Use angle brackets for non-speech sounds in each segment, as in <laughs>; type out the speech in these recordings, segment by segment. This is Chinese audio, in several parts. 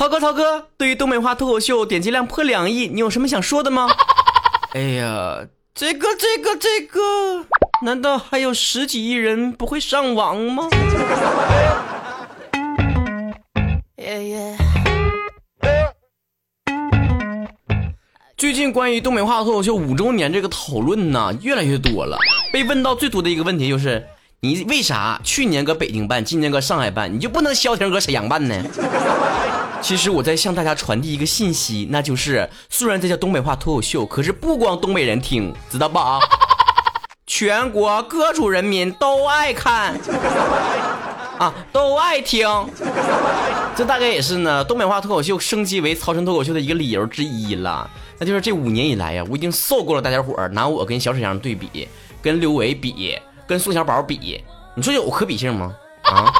涛哥，涛哥，对于东北话脱口秀点击量破两亿，你有什么想说的吗？<laughs> 哎呀，这个，这个，这个，难道还有十几亿人不会上网吗？<laughs> 最近关于东北话脱口秀五周年这个讨论呢，越来越多了。被问到最多的一个问题就是。你为啥去年搁北京办，今年搁上海办，你就不能消停搁沈阳办呢？其实我在向大家传递一个信息，那就是虽然这叫东北话脱口秀，可是不光东北人听，知道吧？<laughs> 全国各族人民都爱看 <laughs> 啊，都爱听。这大概也是呢，东北话脱口秀升级为曹晨脱口秀的一个理由之一了。那就是这五年以来呀，我已经受够了大家伙拿我跟小沈阳对比，跟刘维比。跟宋小宝比，你说有可比性吗？啊，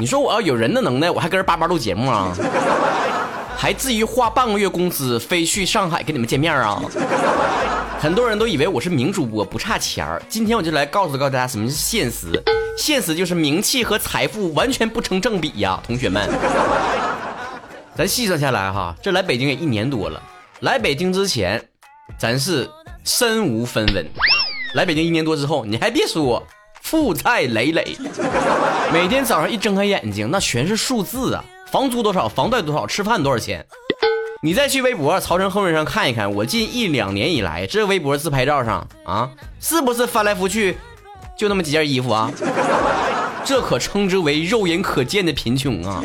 你说我要有人的能耐，我还跟人叭叭录节目啊？<laughs> 还至于花半个月工资飞去上海跟你们见面啊？很多人都以为我是名主播不差钱儿，今天我就来告诉告诉大家什么是现实。现实就是名气和财富完全不成正比呀，同学们。咱细算下来哈，这来北京也一年多了。来北京之前，咱是身无分文。来北京一年多之后，你还别说，负债累累。每天早上一睁开眼睛，那全是数字啊！房租多少？房贷多少？吃饭多少钱？你再去微博曹晨后面上看一看，我近一两年以来，这微博自拍照上啊，是不是翻来覆去就那么几件衣服啊？这可称之为肉眼可见的贫穷啊！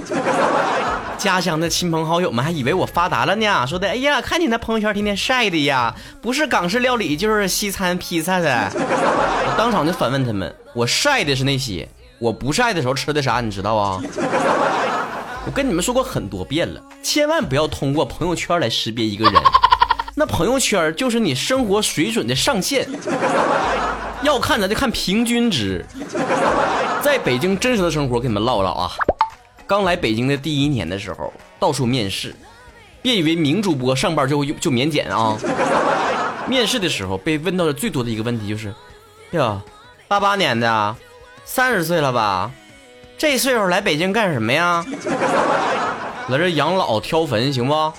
家乡的亲朋好友们还以为我发达了呢，说的哎呀，看你那朋友圈天天晒的呀，不是港式料理就是西餐披萨的。当场就反问他们，我晒的是那些，我不晒的时候吃的啥，你知道啊？我跟你们说过很多遍了，千万不要通过朋友圈来识别一个人，那朋友圈就是你生活水准的上限，要看咱就看平均值。在北京真实的生活，跟你们唠唠啊。刚来北京的第一年的时候，到处面试，别以为名主播上班就就免检啊！面试的时候被问到的最多的一个问题就是：哟，八八年的，三十岁了吧？这岁数来北京干什么呀？<laughs> 来这养老挑坟行不？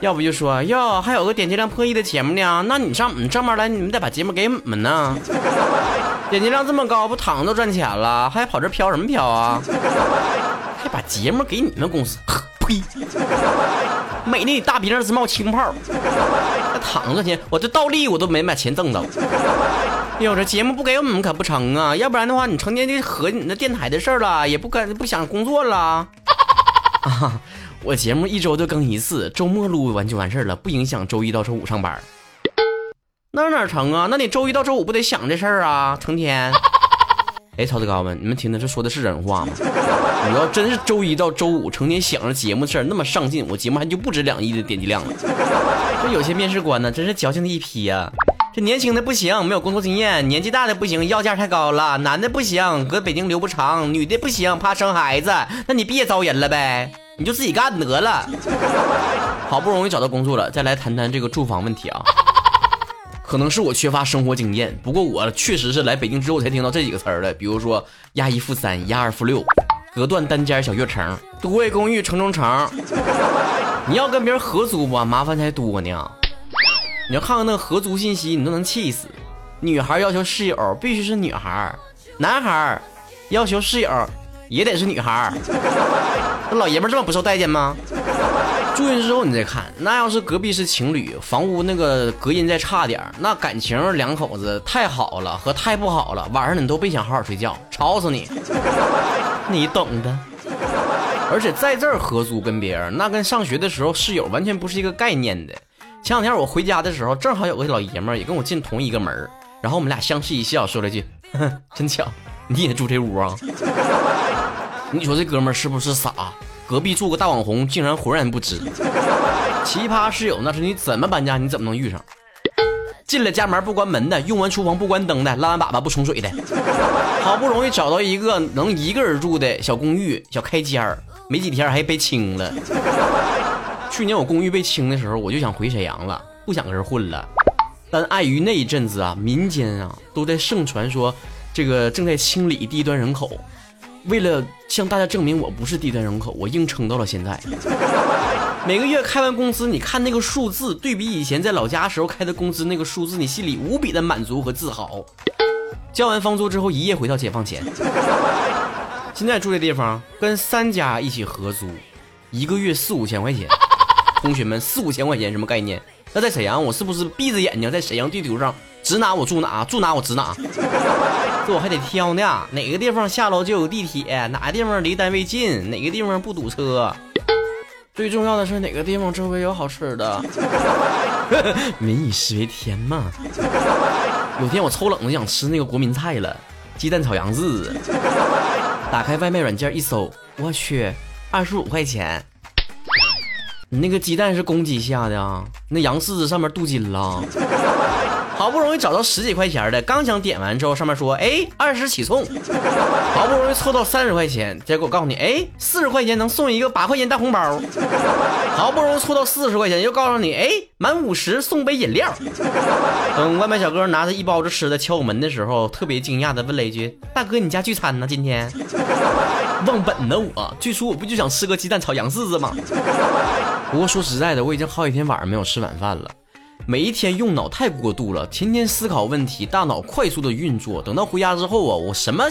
要不就说哟，还有个点击量破亿的节目呢，那你上我们上班来，你们得把节目给我们呢。点击量这么高，不躺着赚钱了，还跑这飘什么飘啊？还把节目给你们公司？呸！美丽大鼻梁直冒青泡，还躺着钱？我这倒立我都没把钱挣着。哎呦，这节目不给我们可不成啊！要不然的话，你成天就合计你那电台的事儿了，也不跟不想工作了。啊，<laughs> 我节目一周就更一次，周末录完就完事儿了，不影响周一到周五上班。那哪成啊？那你周一到周五不得想这事儿啊？成天。哎，曹子高们，你们听听这说的是人话吗？你要真是周一到周五成天想着节目事儿，那么上进，我节目还就不止两亿的点击量了。这有些面试官呢，真是矫情的一批呀。这年轻的不行，没有工作经验；年纪大的不行，要价太高了；男的不行，搁北京留不长；女的不行，怕生孩子。那你别招人了呗，你就自己干得了。<laughs> 好不容易找到工作了，再来谈谈这个住房问题啊。可能是我缺乏生活经验，不过我确实是来北京之后才听到这几个词儿的，比如说押一付三、押二付六、隔断单间小跃层、多维公寓城中城。你要跟别人合租吧，麻烦才多呢。你要看看那合租信息，你都能气死。女孩要求室友必须是女孩，男孩要求室友也得是女孩。那老爷们这么不受待见吗？住进去之后你再看，那要是隔壁是情侣，房屋那个隔音再差点那感情两口子太好了和太不好了，晚上你都别想好好睡觉，吵死你，<laughs> 你懂的。而且在这儿合租跟别人，那跟上学的时候室友完全不是一个概念的。前两天我回家的时候，正好有个老爷们儿也跟我进同一个门然后我们俩相视一笑，说了句：“ <laughs> 真巧，你也住这屋啊？” <laughs> 你说这哥们儿是不是傻？隔壁住个大网红，竟然浑然不知。<laughs> 奇葩室友那是你怎么搬家，你怎么能遇上？进了家门不关门的，用完厨房不关灯的，拉完粑粑不冲水的。好不容易找到一个能一个人住的小公寓、小开间儿，没几天还被清了。去年我公寓被清的时候，我就想回沈阳了，不想跟这混了。但碍于那一阵子啊，民间啊都在盛传说，这个正在清理低端人口。为了向大家证明我不是低端人口，我硬撑到了现在。每个月开完工资，你看那个数字，对比以前在老家时候开的工资那个数字，你心里无比的满足和自豪。交完房租之后，一夜回到解放前。现在住的地方跟三家一起合租，一个月四五千块钱。同学们，四五千块钱什么概念？那在沈阳，我是不是闭着眼睛在沈阳地图上指哪我住哪，住哪我指哪？这我还得挑呢，哪个地方下楼就有地铁，哪个地方离单位近，哪个地方不堵车。最重要的是哪个地方周围有好吃的？<laughs> 民以食为天嘛。有天我抽冷子想吃那个国民菜了，鸡蛋炒羊柿。打开外卖软件一搜，我去，二十五块钱。你那个鸡蛋是公鸡下的啊？那羊柿子上面镀金了。好不容易找到十几块钱的，刚想点完之后，上面说，哎，二十起送。好不容易凑到三十块钱，结果告诉你，哎，四十块钱能送一个八块钱大红包。好不容易凑到四十块钱，又告诉你，哎，满五十送杯饮料。等外卖小哥拿着一包子吃的敲我门的时候，特别惊讶的问了一句，大哥，你家聚餐呢？今天？忘本呢我，最初我不就想吃个鸡蛋炒羊柿子吗？不过说实在的，我已经好几天晚上没有吃晚饭了。每一天用脑太过度了，天天思考问题，大脑快速的运作。等到回家之后啊，我什么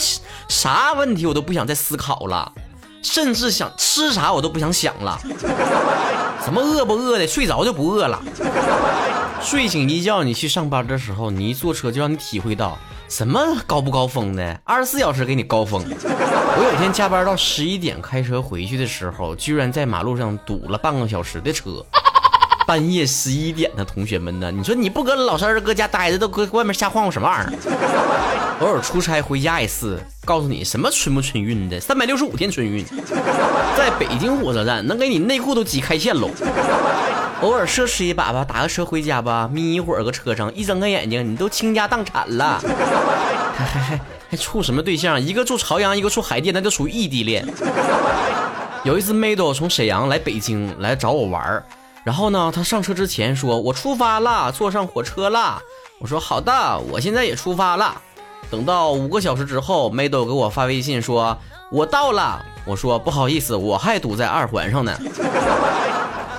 啥问题我都不想再思考了，甚至想吃啥我都不想想了。<laughs> 什么饿不饿的，睡着就不饿了。睡醒一觉，你去上班的时候，你一坐车就让你体会到什么高不高峰的，二十四小时给你高峰。<laughs> 我有天加班到十一点，开车回去的时候，居然在马路上堵了半个小时的车。半夜十一点的同学们呢？你说你不搁老三搁家待着，都搁外面瞎晃悠什么玩意儿？<laughs> 偶尔出差回家一次，告诉你什么春不春运的，三百六十五天春运，在北京火车站能给你内裤都挤开线喽。偶尔奢侈一把吧，打个车回家吧，眯一会儿搁车上，一睁开眼睛你都倾家荡产了，还还还还处什么对象？一个住朝阳，一个住海淀，那就属于异地恋。有一次，妹豆从沈阳来北京来找我玩儿。然后呢，他上车之前说：“我出发了，坐上火车了。”我说：“好的，我现在也出发了。”等到五个小时之后，梅豆给我发微信说：“我到了。”我说：“不好意思，我还堵在二环上呢。”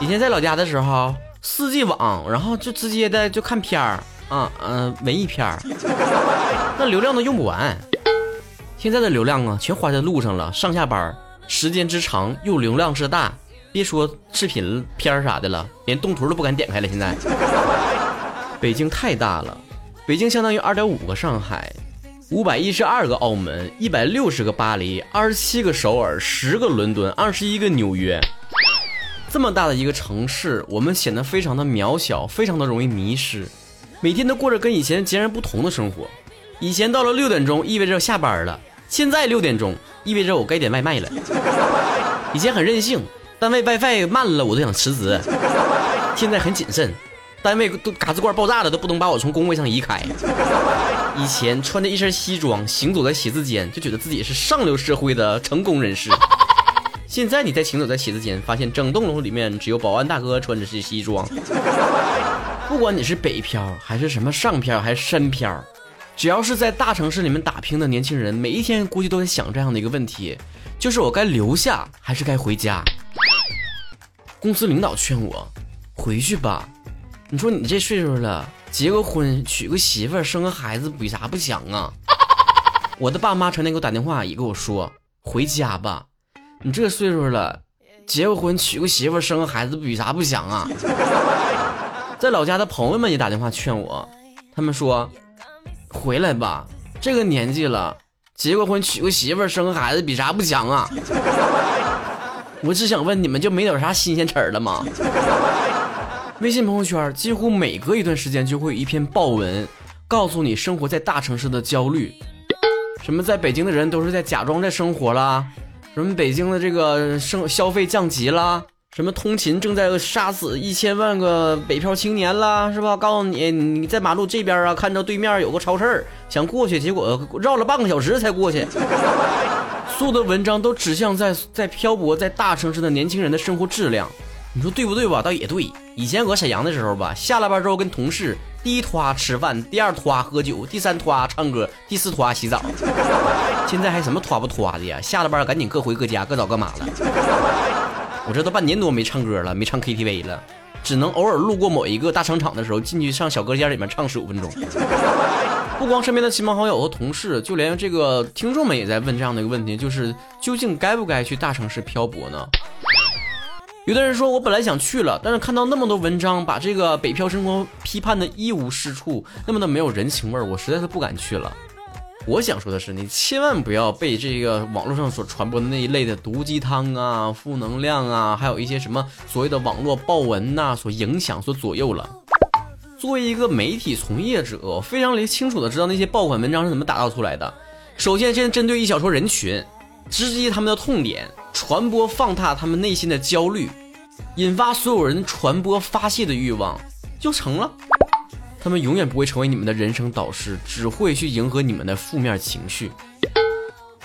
以前在老家的时候，四 G 网，然后就直接的就看片儿啊，嗯，文艺片儿，那流量都用不完。现在的流量啊，全花在路上了，上下班时间之长又流量之大。别说视频片啥的了，连动图都不敢点开了。现在，北京太大了，北京相当于二点五个上海，五百一十二个澳门，一百六十个巴黎，二十七个首尔，十个伦敦，二十一个纽约。这么大的一个城市，我们显得非常的渺小，非常的容易迷失，每天都过着跟以前截然不同的生活。以前到了六点钟意味着下班了，现在六点钟意味着我该点外卖了。<laughs> 以前很任性。单位 WiFi 慢了，我都想辞职。现在很谨慎，单位都嘎子罐爆炸了，都不能把我从工位上移开。以前穿着一身西装行走在写字间，就觉得自己是上流社会的成功人士。现在你在行走在写字间，发现整栋楼里面只有保安大哥穿着是西装。不管你是北漂还是什么上漂还是深漂，只要是在大城市里面打拼的年轻人，每一天估计都在想这样的一个问题：就是我该留下还是该回家？公司领导劝我回去吧，你说你这岁数了，结个婚，娶个媳妇，生个孩子，比啥不强啊？我的爸妈成天给我打电话，也跟我说回家吧，你这岁数了，结个婚，娶个媳妇，生个孩子，比啥不强啊？在老家的朋友们也打电话劝我，他们说回来吧，这个年纪了，结个婚，娶个媳妇，生个孩子，比啥不强啊？我只想问，你们就没点啥新鲜词儿了吗？<laughs> 微信朋友圈几乎每隔一段时间就会有一篇爆文，告诉你生活在大城市的焦虑。什么在北京的人都是在假装在生活啦？什么北京的这个生消费降级啦？什么通勤正在杀死一千万个北漂青年啦？是吧？告诉你，你在马路这边啊，看到对面有个超市，想过去，结果绕了半个小时才过去。所有的文章都指向在在漂泊在大城市的年轻人的生活质量，你说对不对吧？倒也对。以前我沈阳的时候吧，下了班之后跟同事第一拖吃饭，第二拖喝酒，第三拖唱歌，第四拖洗澡。现在还什么拖不拖的呀？下了班赶紧各回各家，各找各妈了。我这都半年多没唱歌了，没唱 KTV 了，只能偶尔路过某一个大商场的时候，进去上小隔间里面唱十五分钟。不光身边的亲朋好友和同事，就连这个听众们也在问这样的一个问题，就是究竟该不该去大城市漂泊呢？有的人说，我本来想去了，但是看到那么多文章把这个北漂生活批判的一无是处，那么的没有人情味儿，我实在是不敢去了。我想说的是，你千万不要被这个网络上所传播的那一类的毒鸡汤啊、负能量啊，还有一些什么所谓的网络爆文呐所影响、所左右了。作为一个媒体从业者，非常清楚的知道那些爆款文章是怎么打造出来的。首先，先针对一小撮人群，直击他们的痛点，传播放大他们内心的焦虑，引发所有人传播发泄的欲望，就成了。他们永远不会成为你们的人生导师，只会去迎合你们的负面情绪。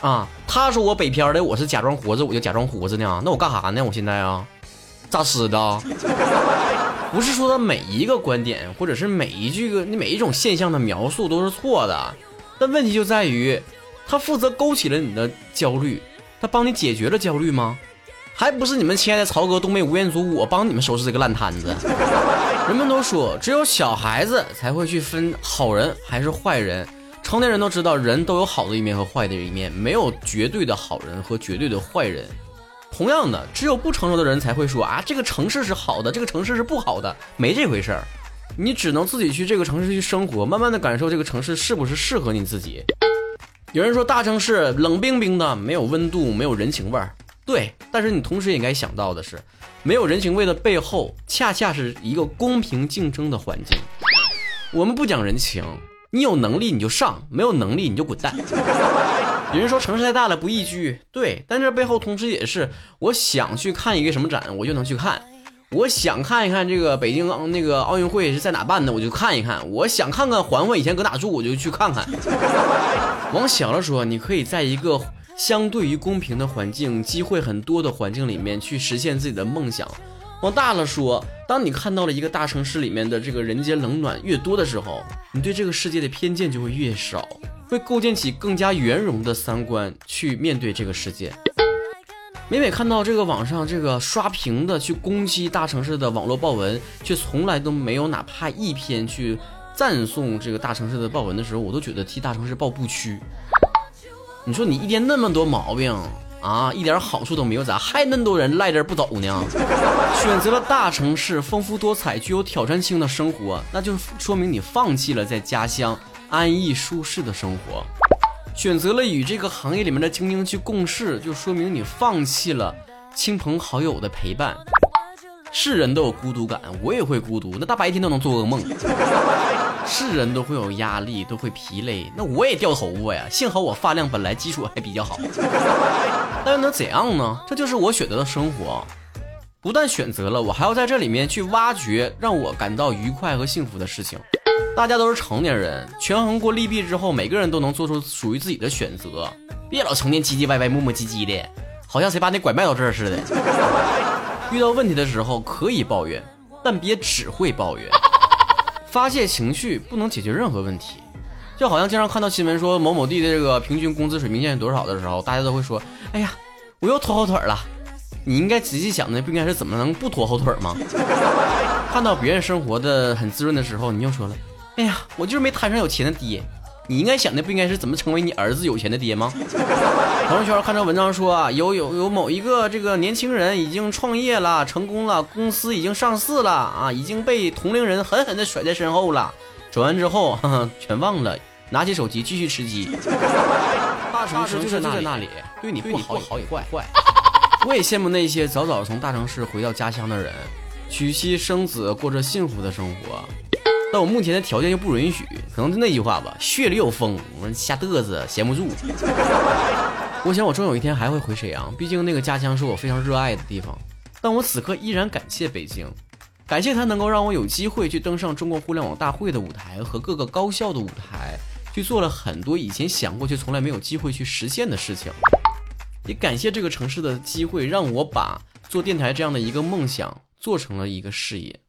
啊，他说我北漂的，我是假装活着，我就假装活着呢。那我干啥呢？我现在啊，咋死的？不是说的每一个观点，或者是每一句个、每一种现象的描述都是错的，但问题就在于，他负责勾起了你的焦虑，他帮你解决了焦虑吗？还不是你们亲爱的曹哥、东北吴彦祖，我帮你们收拾这个烂摊子。<laughs> 人们都说，只有小孩子才会去分好人还是坏人，成年人都知道，人都有好的一面和坏的一面，没有绝对的好人和绝对的坏人。同样的，只有不成熟的人才会说啊，这个城市是好的，这个城市是不好的，没这回事儿。你只能自己去这个城市去生活，慢慢的感受这个城市是不是适合你自己。有人说大城市冷冰冰的，没有温度，没有人情味儿。对，但是你同时也应该想到的是，没有人情味的背后，恰恰是一个公平竞争的环境。我们不讲人情，你有能力你就上，没有能力你就滚蛋。有人说城市太大了不宜居，对，但这背后同时也是我想去看一个什么展，我就能去看；我想看一看这个北京那个奥运会是在哪办的，我就看一看；我想看看环环以前搁哪住，我就去看看。往小了说，你可以在一个相对于公平的环境、机会很多的环境里面去实现自己的梦想；往大了说，当你看到了一个大城市里面的这个人间冷暖越多的时候，你对这个世界的偏见就会越少。会构建起更加圆融的三观去面对这个世界。每每看到这个网上这个刷屏的去攻击大城市的网络报文，却从来都没有哪怕一篇去赞颂这个大城市的报文的时候，我都觉得替大城市抱不屈。你说你一天那么多毛病啊，一点好处都没有，咋还那么多人赖这不走呢？选择了大城市丰富多彩、具有挑战性的生活，那就说明你放弃了在家乡。安逸舒适的生活，选择了与这个行业里面的精英去共事，就说明你放弃了亲朋好友的陪伴。是人都有孤独感，我也会孤独，那大白天都能做噩梦。是人都会有压力，都会疲累，那我也掉头发呀。幸好我发量本来基础还比较好。那又能怎样呢？这就是我选择的生活。不但选择了，我还要在这里面去挖掘让我感到愉快和幸福的事情。大家都是成年人，权衡过利弊之后，每个人都能做出属于自己的选择。别老成天唧唧歪歪、磨磨唧唧的，好像谁把你拐卖到这儿似的。遇到问题的时候可以抱怨，但别只会抱怨。发泄情绪不能解决任何问题。就好像经常看到新闻说某某地的这个平均工资水平线是多少的时候，大家都会说：“哎呀，我又拖后腿了。”你应该仔细想的不应该是怎么能不拖后腿吗？看到别人生活的很滋润的时候，你又说了。哎呀，我就是没摊上有钱的爹。你应该想的不应该是怎么成为你儿子有钱的爹吗？<laughs> 朋友圈看到文章说啊，有有有某一个这个年轻人已经创业了，成功了，公司已经上市了啊，已经被同龄人狠狠的甩在身后了。转完之后，哈哈，全忘了，拿起手机继续吃鸡。<laughs> 大城市就在那里，对你不好也怪。<laughs> 我也羡慕那些早早从大城市回到家乡的人，娶妻生子，过着幸福的生活。但我目前的条件又不允许，可能就那句话吧，血里有风，我瞎嘚瑟，闲不住。<laughs> 我想我终有一天还会回沈阳，毕竟那个家乡是我非常热爱的地方。但我此刻依然感谢北京，感谢它能够让我有机会去登上中国互联网大会的舞台和各个高校的舞台，去做了很多以前想过却从来没有机会去实现的事情。也感谢这个城市的机会，让我把做电台这样的一个梦想做成了一个事业。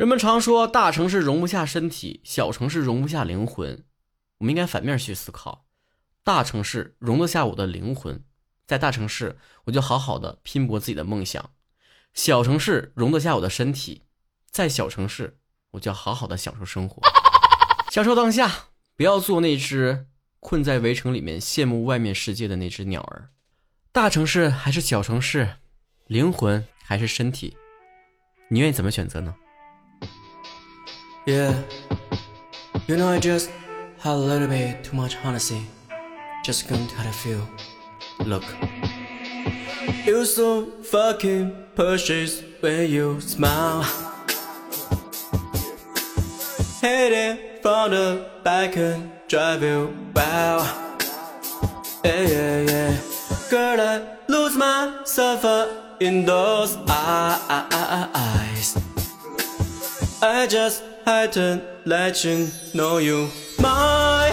人们常说大城市容不下身体，小城市容不下灵魂。我们应该反面去思考，大城市容得下我的灵魂，在大城市我就好好的拼搏自己的梦想；小城市容得下我的身体，在小城市我就好好的享受生活，享受当下，不要做那只困在围城里面羡慕外面世界的那只鸟儿。大城市还是小城市，灵魂还是身体，你愿意怎么选择呢？Yeah, you know I just had a little bit too much honesty. just to how I feel. Look, you're so fucking precious when you smile. Hit it from the back and drive you wild. Yeah, yeah, yeah. Girl, I lose myself in those eyes. I just had to let you know you my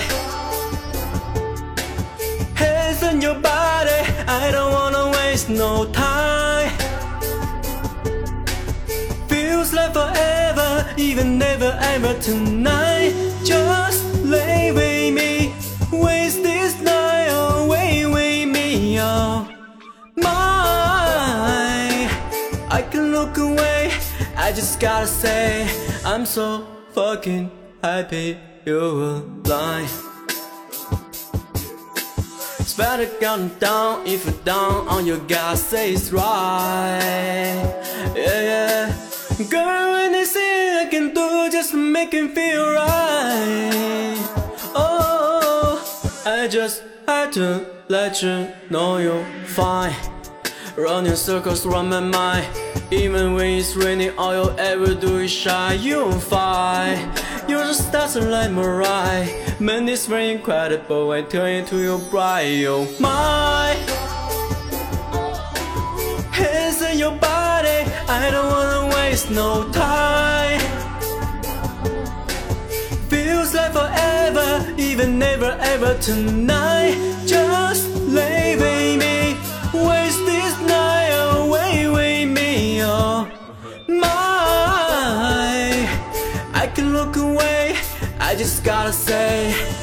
hands on your body. I don't wanna waste no time. Feels like forever, even never ever tonight. Just lay with me, waste this night away with me, oh my. I can look away, I just gotta say, I'm so fucking happy you're alive better count down if you're down on your God say it's right. Yeah, yeah. Girl, anything I can do just to make him feel right. Oh, I just had to let you know you're fine. Running circles around my mind. Even when it's raining, all you ever do is shine. You're fine. You're just dancing like Mariah. Man, it's very incredible. I turn into your bride. Oh my. Hands in your body. I don't wanna waste no time. Feels like forever, even never ever tonight. Just lay me. Waste I just gotta say.